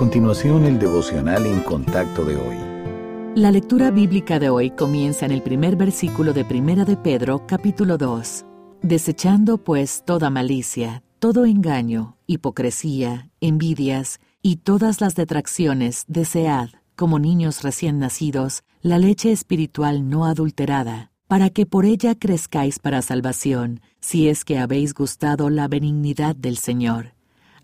continuación el devocional en contacto de hoy. La lectura bíblica de hoy comienza en el primer versículo de Primera de Pedro, capítulo 2. Desechando pues toda malicia, todo engaño, hipocresía, envidias y todas las detracciones, desead, como niños recién nacidos, la leche espiritual no adulterada, para que por ella crezcáis para salvación, si es que habéis gustado la benignidad del Señor.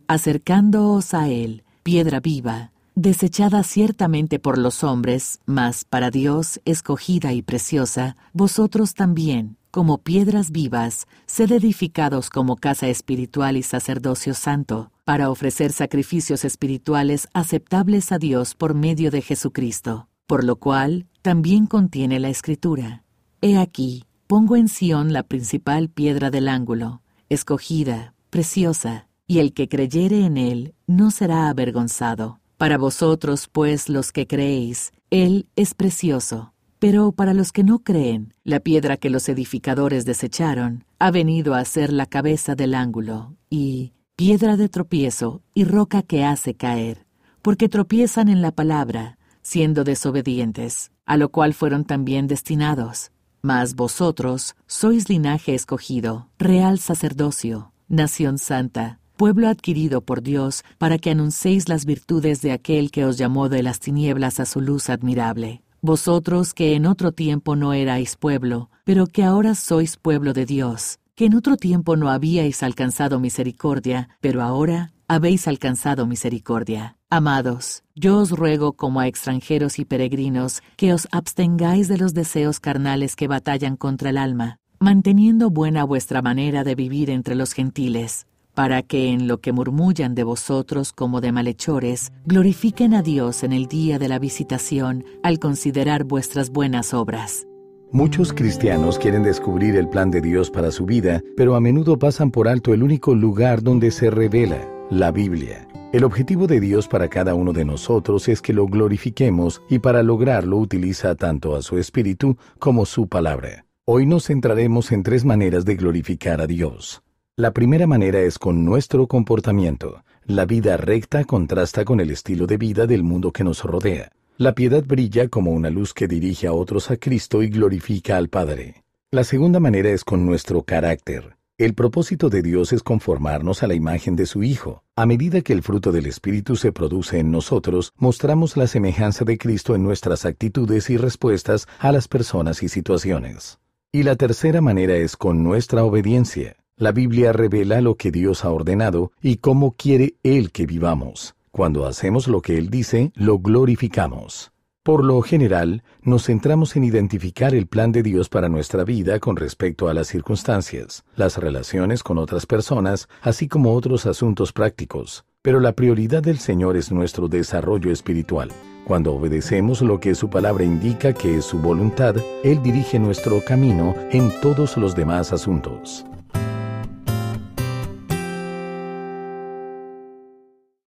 Acercándoos a Él, piedra viva, desechada ciertamente por los hombres, mas para Dios escogida y preciosa, vosotros también, como piedras vivas, sed edificados como casa espiritual y sacerdocio santo, para ofrecer sacrificios espirituales aceptables a Dios por medio de Jesucristo, por lo cual también contiene la Escritura. He aquí, pongo en Sión la principal piedra del ángulo, escogida, preciosa, y el que creyere en él no será avergonzado. Para vosotros, pues, los que creéis, él es precioso. Pero para los que no creen, la piedra que los edificadores desecharon ha venido a ser la cabeza del ángulo, y piedra de tropiezo y roca que hace caer, porque tropiezan en la palabra, siendo desobedientes, a lo cual fueron también destinados. Mas vosotros sois linaje escogido, real sacerdocio, nación santa, pueblo adquirido por Dios, para que anunciéis las virtudes de aquel que os llamó de las tinieblas a su luz admirable. Vosotros que en otro tiempo no erais pueblo, pero que ahora sois pueblo de Dios, que en otro tiempo no habíais alcanzado misericordia, pero ahora habéis alcanzado misericordia. Amados, yo os ruego como a extranjeros y peregrinos que os abstengáis de los deseos carnales que batallan contra el alma, manteniendo buena vuestra manera de vivir entre los gentiles para que en lo que murmullan de vosotros como de malhechores, glorifiquen a Dios en el día de la visitación al considerar vuestras buenas obras. Muchos cristianos quieren descubrir el plan de Dios para su vida, pero a menudo pasan por alto el único lugar donde se revela, la Biblia. El objetivo de Dios para cada uno de nosotros es que lo glorifiquemos y para lograrlo utiliza tanto a su Espíritu como su palabra. Hoy nos centraremos en tres maneras de glorificar a Dios. La primera manera es con nuestro comportamiento. La vida recta contrasta con el estilo de vida del mundo que nos rodea. La piedad brilla como una luz que dirige a otros a Cristo y glorifica al Padre. La segunda manera es con nuestro carácter. El propósito de Dios es conformarnos a la imagen de su Hijo. A medida que el fruto del Espíritu se produce en nosotros, mostramos la semejanza de Cristo en nuestras actitudes y respuestas a las personas y situaciones. Y la tercera manera es con nuestra obediencia. La Biblia revela lo que Dios ha ordenado y cómo quiere Él que vivamos. Cuando hacemos lo que Él dice, lo glorificamos. Por lo general, nos centramos en identificar el plan de Dios para nuestra vida con respecto a las circunstancias, las relaciones con otras personas, así como otros asuntos prácticos. Pero la prioridad del Señor es nuestro desarrollo espiritual. Cuando obedecemos lo que su palabra indica que es su voluntad, Él dirige nuestro camino en todos los demás asuntos.